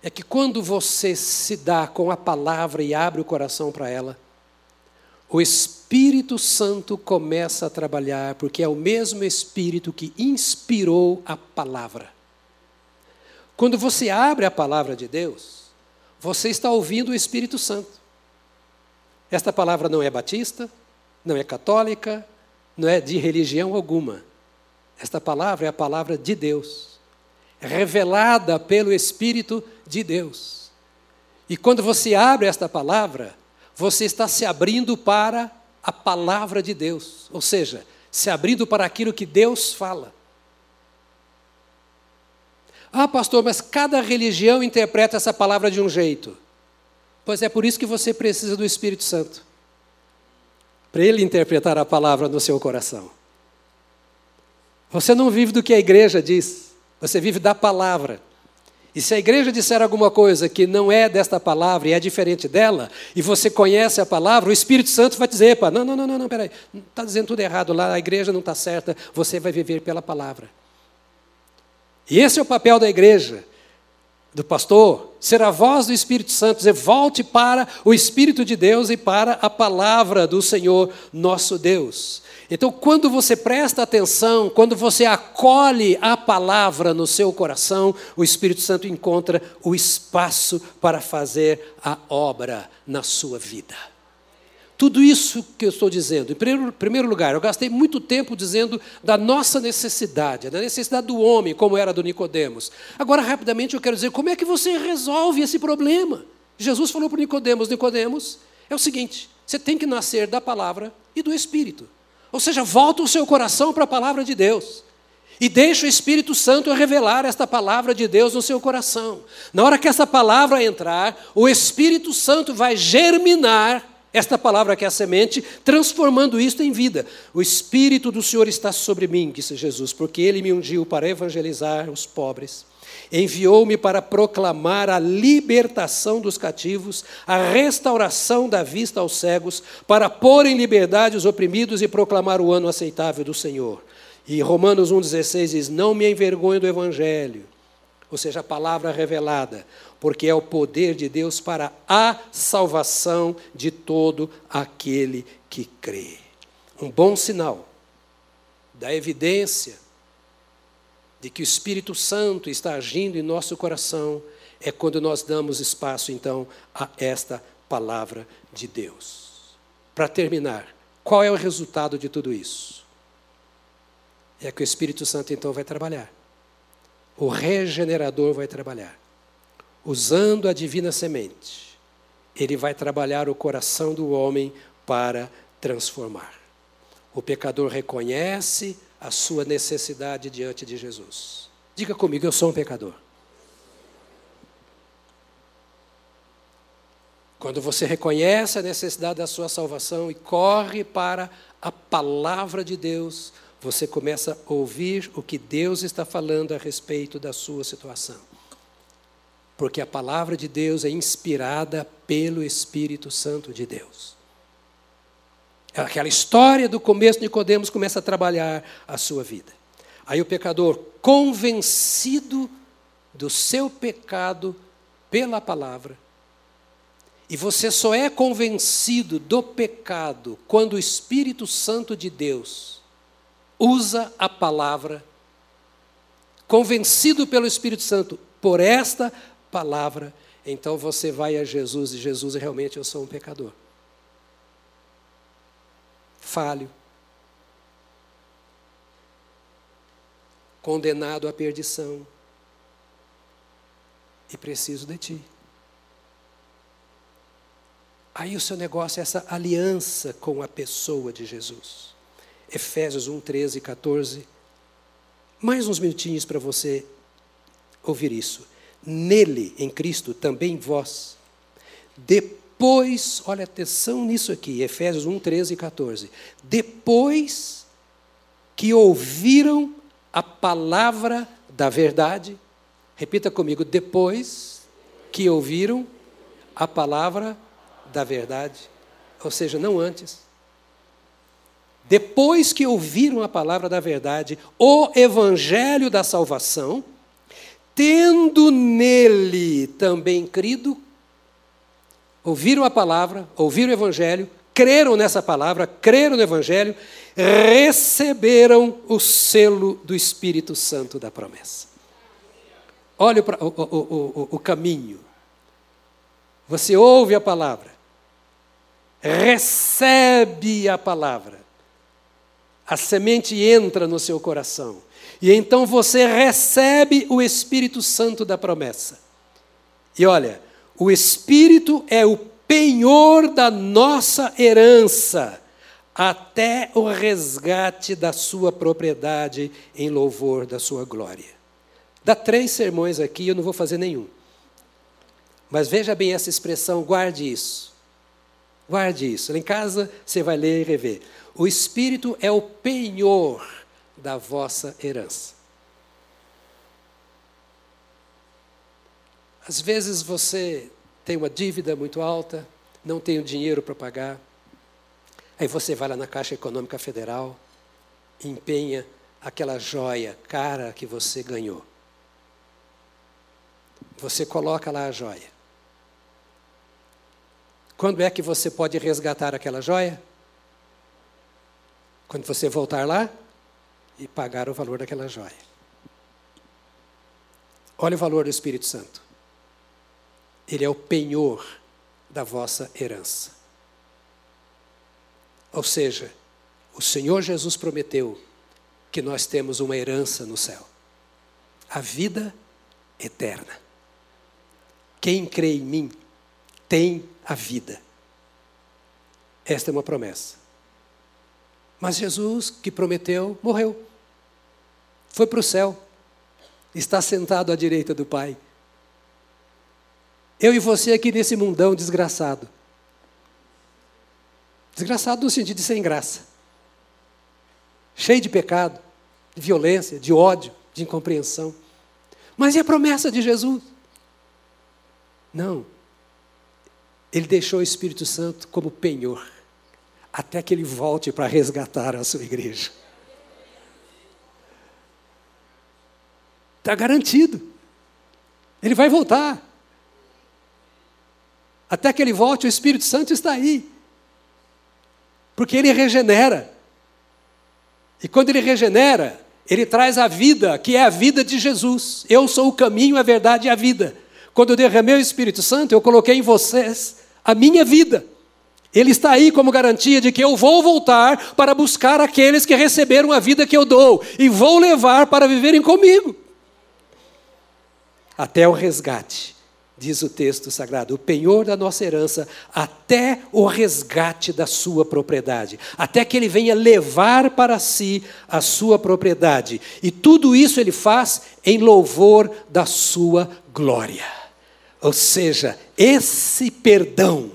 É que quando você se dá com a palavra e abre o coração para ela, o Espírito Santo começa a trabalhar, porque é o mesmo Espírito que inspirou a palavra. Quando você abre a palavra de Deus, você está ouvindo o Espírito Santo. Esta palavra não é batista, não é católica, não é de religião alguma. Esta palavra é a palavra de Deus, revelada pelo Espírito de Deus. E quando você abre esta palavra, você está se abrindo para a palavra de Deus, ou seja, se abrindo para aquilo que Deus fala. Ah, pastor, mas cada religião interpreta essa palavra de um jeito. Pois é por isso que você precisa do Espírito Santo para ele interpretar a palavra no seu coração. Você não vive do que a igreja diz, você vive da palavra. E se a igreja disser alguma coisa que não é desta palavra e é diferente dela, e você conhece a palavra, o Espírito Santo vai dizer: Epa, não, não, não, não, não peraí, está dizendo tudo errado lá, a igreja não está certa, você vai viver pela palavra. E esse é o papel da igreja, do pastor, ser a voz do Espírito Santo, dizer, volte para o Espírito de Deus e para a palavra do Senhor nosso Deus. Então, quando você presta atenção, quando você acolhe a palavra no seu coração, o Espírito Santo encontra o espaço para fazer a obra na sua vida. Tudo isso que eu estou dizendo, em primeiro, lugar, eu gastei muito tempo dizendo da nossa necessidade, da necessidade do homem, como era do Nicodemos. Agora, rapidamente, eu quero dizer como é que você resolve esse problema. Jesus falou para Nicodemos, Nicodemos, é o seguinte: você tem que nascer da palavra e do Espírito. Ou seja, volta o seu coração para a palavra de Deus. E deixa o Espírito Santo revelar esta palavra de Deus no seu coração. Na hora que essa palavra entrar, o Espírito Santo vai germinar esta palavra que é a semente, transformando isto em vida. O Espírito do Senhor está sobre mim, disse Jesus, porque ele me ungiu para evangelizar os pobres. Enviou-me para proclamar a libertação dos cativos, a restauração da vista aos cegos, para pôr em liberdade os oprimidos e proclamar o ano aceitável do Senhor. E Romanos 1,16 diz: Não me envergonhe do Evangelho, ou seja, a palavra revelada, porque é o poder de Deus para a salvação de todo aquele que crê. Um bom sinal da evidência de que o Espírito Santo está agindo em nosso coração é quando nós damos espaço, então, a esta palavra de Deus. Para terminar, qual é o resultado de tudo isso? É que o Espírito Santo, então, vai trabalhar. O regenerador vai trabalhar usando a divina semente, ele vai trabalhar o coração do homem para transformar. O pecador reconhece a sua necessidade diante de Jesus. Diga comigo, eu sou um pecador. Quando você reconhece a necessidade da sua salvação e corre para a palavra de Deus, você começa a ouvir o que Deus está falando a respeito da sua situação. Porque a palavra de Deus é inspirada pelo Espírito Santo de Deus. Aquela história do começo de Nicodemos começa a trabalhar a sua vida. Aí o pecador, convencido do seu pecado pela palavra, e você só é convencido do pecado quando o Espírito Santo de Deus usa a palavra, convencido pelo Espírito Santo por esta palavra, então você vai a Jesus e Jesus, realmente eu sou um pecador. Falho. Condenado à perdição. E preciso de ti. Aí o seu negócio é essa aliança com a pessoa de Jesus. Efésios 1, 13 e 14. Mais uns minutinhos para você ouvir isso. Nele, em Cristo, também vós, depois, olha atenção nisso aqui, Efésios 1, 13 e 14. Depois que ouviram a palavra da verdade, repita comigo, depois que ouviram a palavra da verdade, ou seja, não antes. Depois que ouviram a palavra da verdade, o evangelho da salvação, tendo nele também crido, ouviram a palavra, ouviram o evangelho, creram nessa palavra, creram no evangelho, receberam o selo do Espírito Santo da promessa. Olha o, o, o, o caminho. Você ouve a palavra, recebe a palavra, a semente entra no seu coração, e então você recebe o Espírito Santo da promessa. E olha, o Espírito é o penhor da nossa herança, até o resgate da sua propriedade em louvor da sua glória. Dá três sermões aqui, eu não vou fazer nenhum. Mas veja bem essa expressão, guarde isso. Guarde isso. Lá em casa você vai ler e rever. O Espírito é o penhor da vossa herança. Às vezes você tem uma dívida muito alta, não tem o dinheiro para pagar. Aí você vai lá na Caixa Econômica Federal, empenha aquela joia cara que você ganhou. Você coloca lá a joia. Quando é que você pode resgatar aquela joia? Quando você voltar lá e pagar o valor daquela joia. Olha o valor do Espírito Santo. Ele é o penhor da vossa herança. Ou seja, o Senhor Jesus prometeu que nós temos uma herança no céu a vida eterna. Quem crê em mim tem a vida. Esta é uma promessa. Mas Jesus, que prometeu, morreu. Foi para o céu. Está sentado à direita do Pai. Eu e você aqui nesse mundão desgraçado. Desgraçado no sentido de sem graça. Cheio de pecado, de violência, de ódio, de incompreensão. Mas e a promessa de Jesus? Não, ele deixou o Espírito Santo como penhor, até que ele volte para resgatar a sua igreja. Está garantido. Ele vai voltar. Até que ele volte, o Espírito Santo está aí. Porque ele regenera. E quando ele regenera, ele traz a vida, que é a vida de Jesus. Eu sou o caminho, a verdade e a vida. Quando eu derramei o Espírito Santo, eu coloquei em vocês a minha vida. Ele está aí como garantia de que eu vou voltar para buscar aqueles que receberam a vida que eu dou e vou levar para viverem comigo. Até o resgate, diz o texto sagrado, o penhor da nossa herança, até o resgate da sua propriedade, até que ele venha levar para si a sua propriedade. E tudo isso ele faz em louvor da sua glória. Ou seja, esse perdão,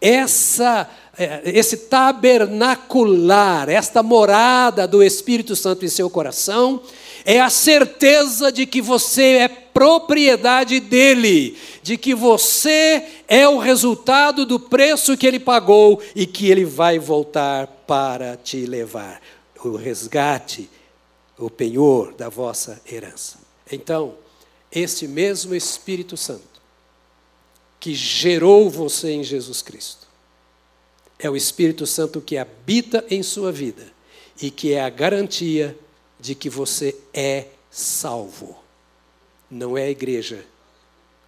essa, é, esse tabernacular, esta morada do Espírito Santo em seu coração, é a certeza de que você é propriedade dele, de que você é o resultado do preço que ele pagou e que ele vai voltar para te levar. O resgate, o penhor da vossa herança. Então, este mesmo Espírito Santo que gerou você em Jesus Cristo é o Espírito Santo que habita em sua vida e que é a garantia de que você é salvo. Não é a igreja,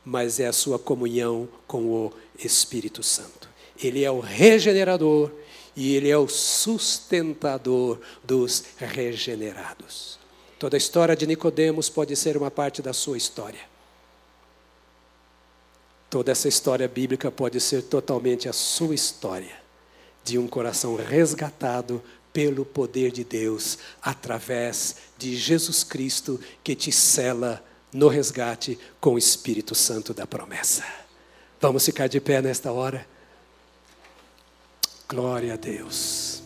mas é a sua comunhão com o Espírito Santo. Ele é o regenerador e ele é o sustentador dos regenerados. Toda a história de Nicodemos pode ser uma parte da sua história. Toda essa história bíblica pode ser totalmente a sua história de um coração resgatado pelo poder de Deus através de Jesus Cristo que te cela no resgate com o Espírito Santo da promessa. Vamos ficar de pé nesta hora? Glória a Deus.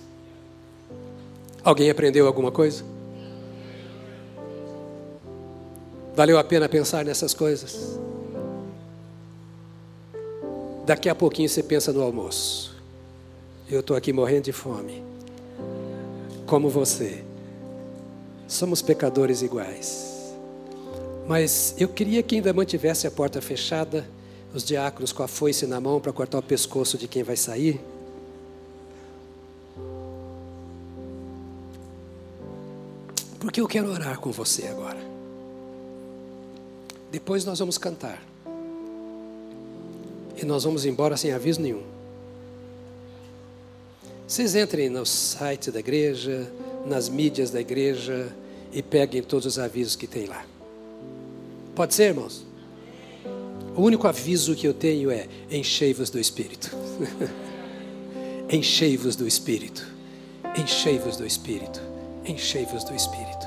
Alguém aprendeu alguma coisa? Valeu a pena pensar nessas coisas? Daqui a pouquinho você pensa no almoço. Eu estou aqui morrendo de fome. Como você. Somos pecadores iguais. Mas eu queria que ainda mantivesse a porta fechada, os diáconos com a foice na mão para cortar o pescoço de quem vai sair. Porque eu quero orar com você agora. Depois nós vamos cantar. Nós vamos embora sem aviso nenhum. Vocês entrem no site da igreja, nas mídias da igreja e peguem todos os avisos que tem lá. Pode ser, irmãos? O único aviso que eu tenho é: enchei-vos do Espírito. enchei-vos do Espírito. Enchei-vos do Espírito. Enchei-vos do Espírito.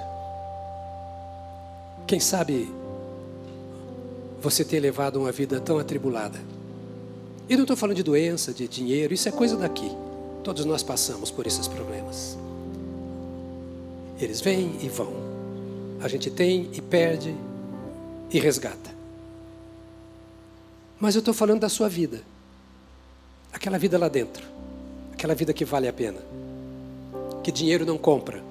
Quem sabe você ter levado uma vida tão atribulada. E não estou falando de doença, de dinheiro, isso é coisa daqui. Todos nós passamos por esses problemas. Eles vêm e vão. A gente tem e perde, e resgata. Mas eu estou falando da sua vida. Aquela vida lá dentro. Aquela vida que vale a pena. Que dinheiro não compra.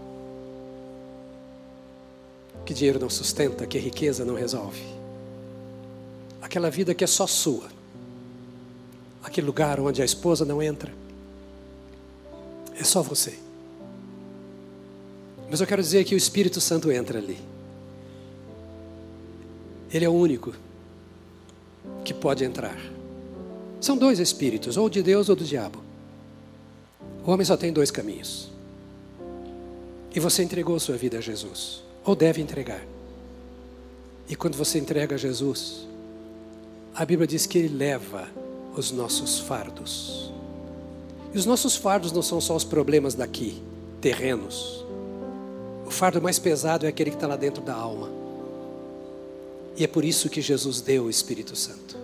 Que dinheiro não sustenta, que riqueza não resolve. Aquela vida que é só sua. Aquele lugar onde a esposa não entra. É só você. Mas eu quero dizer que o Espírito Santo entra ali. Ele é o único que pode entrar. São dois espíritos, ou de Deus ou do diabo. O homem só tem dois caminhos. E você entregou sua vida a Jesus, ou deve entregar. E quando você entrega a Jesus, a Bíblia diz que Ele leva os nossos fardos. E os nossos fardos não são só os problemas daqui, terrenos. O fardo mais pesado é aquele que está lá dentro da alma. E é por isso que Jesus deu o Espírito Santo.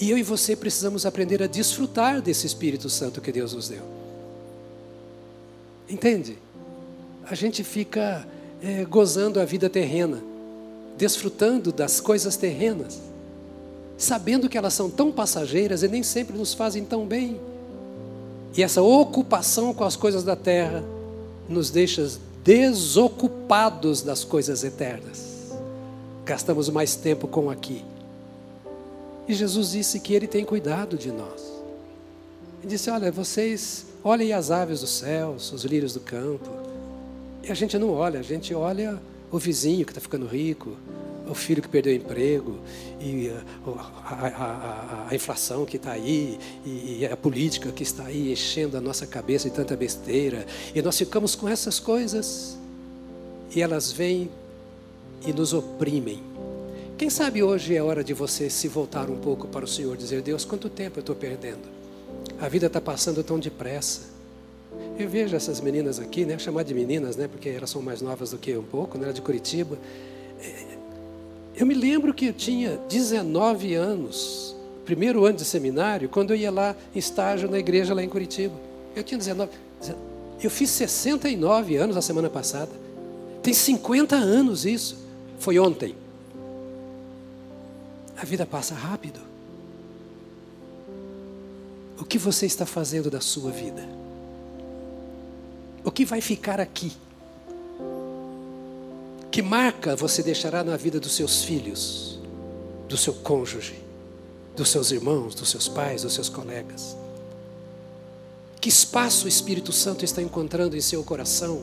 E eu e você precisamos aprender a desfrutar desse Espírito Santo que Deus nos deu. Entende? A gente fica é, gozando a vida terrena, desfrutando das coisas terrenas, sabendo que elas são tão passageiras e nem sempre nos fazem tão bem. E essa ocupação com as coisas da terra nos deixa desocupados das coisas eternas gastamos mais tempo com aqui. E Jesus disse que Ele tem cuidado de nós. Ele disse: Olha, vocês olhem as aves dos céus, os lírios do campo. E a gente não olha, a gente olha o vizinho que está ficando rico, o filho que perdeu o emprego, e a, a, a, a inflação que está aí, e, e a política que está aí enchendo a nossa cabeça de tanta besteira. E nós ficamos com essas coisas, e elas vêm e nos oprimem. Quem sabe hoje é hora de você se voltar um pouco para o Senhor, dizer: Deus, quanto tempo eu estou perdendo? A vida está passando tão depressa. Eu vejo essas meninas aqui, né? Chamar de meninas, né? Porque elas são mais novas do que eu um pouco, né? De Curitiba. Eu me lembro que eu tinha 19 anos, primeiro ano de seminário, quando eu ia lá em estágio na igreja lá em Curitiba. Eu tinha 19. Eu fiz 69 anos a semana passada. Tem 50 anos isso. Foi ontem. A vida passa rápido. O que você está fazendo da sua vida? O que vai ficar aqui? Que marca você deixará na vida dos seus filhos, do seu cônjuge, dos seus irmãos, dos seus pais, dos seus colegas? Que espaço o Espírito Santo está encontrando em seu coração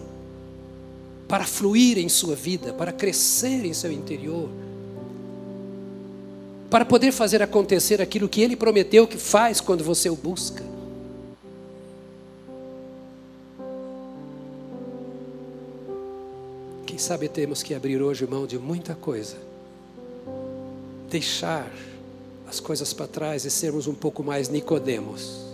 para fluir em sua vida, para crescer em seu interior, para poder fazer acontecer aquilo que ele prometeu que faz quando você o busca? Quem sabe temos que abrir hoje mão de muita coisa, deixar as coisas para trás e sermos um pouco mais Nicodemos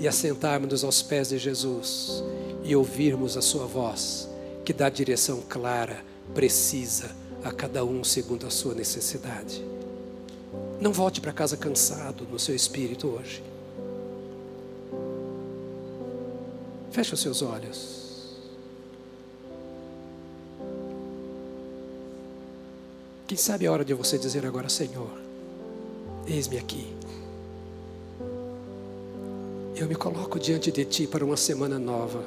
e assentarmos aos pés de Jesus e ouvirmos a sua voz, que dá direção clara, precisa a cada um segundo a sua necessidade. Não volte para casa cansado no seu espírito hoje. Feche os seus olhos. Quem sabe é a hora de você dizer agora, Senhor, eis-me aqui. Eu me coloco diante de Ti para uma semana nova.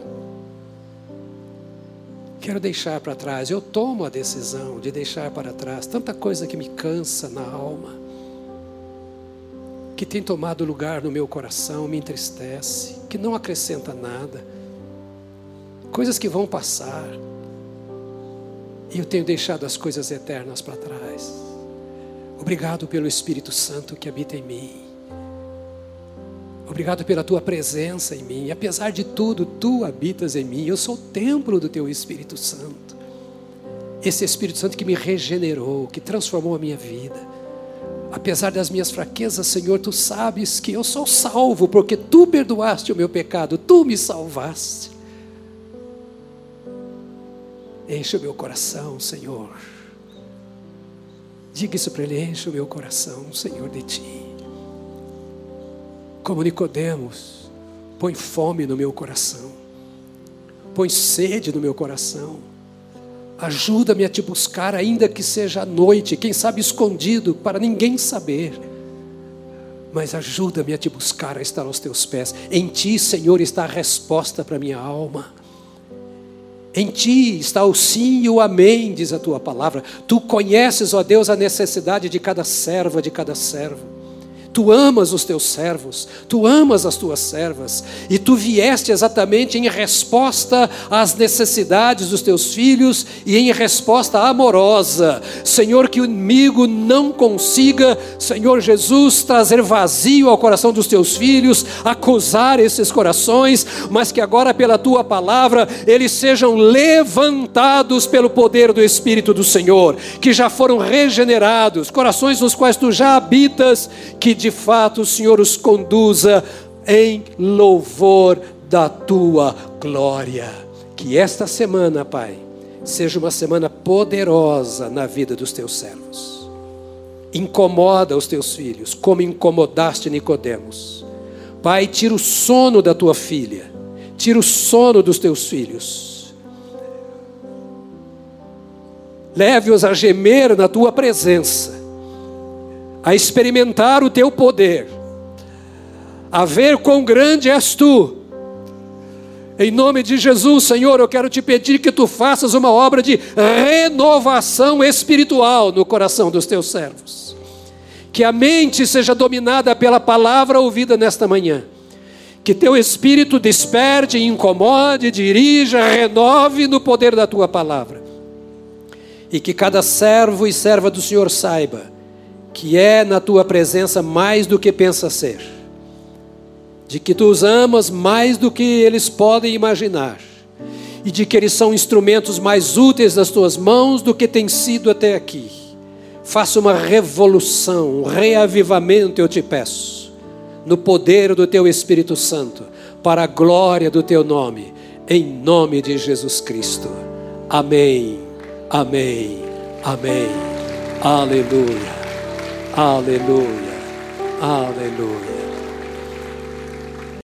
Quero deixar para trás, eu tomo a decisão de deixar para trás tanta coisa que me cansa na alma, que tem tomado lugar no meu coração, me entristece, que não acrescenta nada, coisas que vão passar e eu tenho deixado as coisas eternas para trás. Obrigado pelo Espírito Santo que habita em mim. Obrigado pela tua presença em mim. E apesar de tudo, tu habitas em mim. Eu sou o templo do teu Espírito Santo. Esse Espírito Santo que me regenerou, que transformou a minha vida. Apesar das minhas fraquezas, Senhor, tu sabes que eu sou salvo, porque tu perdoaste o meu pecado, tu me salvaste. Enche o meu coração, Senhor. Diga isso para ele, enche o meu coração, Senhor, de ti. Como Nicodemos, põe fome no meu coração. Põe sede no meu coração. Ajuda-me a te buscar, ainda que seja à noite, quem sabe escondido, para ninguém saber. Mas ajuda-me a te buscar, a estar aos teus pés. Em ti, Senhor, está a resposta para minha alma. Em ti está o sim e o amém, diz a tua palavra. Tu conheces, ó Deus, a necessidade de cada serva, de cada servo. Tu amas os teus servos, tu amas as tuas servas, e tu vieste exatamente em resposta às necessidades dos teus filhos e em resposta amorosa. Senhor, que o inimigo não consiga, Senhor Jesus, trazer vazio ao coração dos teus filhos, acusar esses corações, mas que agora, pela tua palavra, eles sejam levantados pelo poder do Espírito do Senhor, que já foram regenerados, corações nos quais tu já habitas, que de fato o Senhor os conduza em louvor da tua glória. Que esta semana, Pai, seja uma semana poderosa na vida dos teus servos. Incomoda os teus filhos, como incomodaste Nicodemos. Pai, tira o sono da tua filha, tira o sono dos teus filhos. Leve-os a gemer na tua presença a experimentar o teu poder, a ver quão grande és tu. Em nome de Jesus, Senhor, eu quero te pedir que tu faças uma obra de renovação espiritual no coração dos teus servos. Que a mente seja dominada pela palavra ouvida nesta manhã. Que teu espírito desperte, incomode, dirija, renove no poder da tua palavra. E que cada servo e serva do Senhor saiba que é na tua presença mais do que pensa ser, de que tu os amas mais do que eles podem imaginar, e de que eles são instrumentos mais úteis nas tuas mãos do que têm sido até aqui. Faça uma revolução, um reavivamento, eu te peço, no poder do teu Espírito Santo, para a glória do teu nome, em nome de Jesus Cristo. Amém, amém, amém. Aleluia. Aleluia. Aleluia.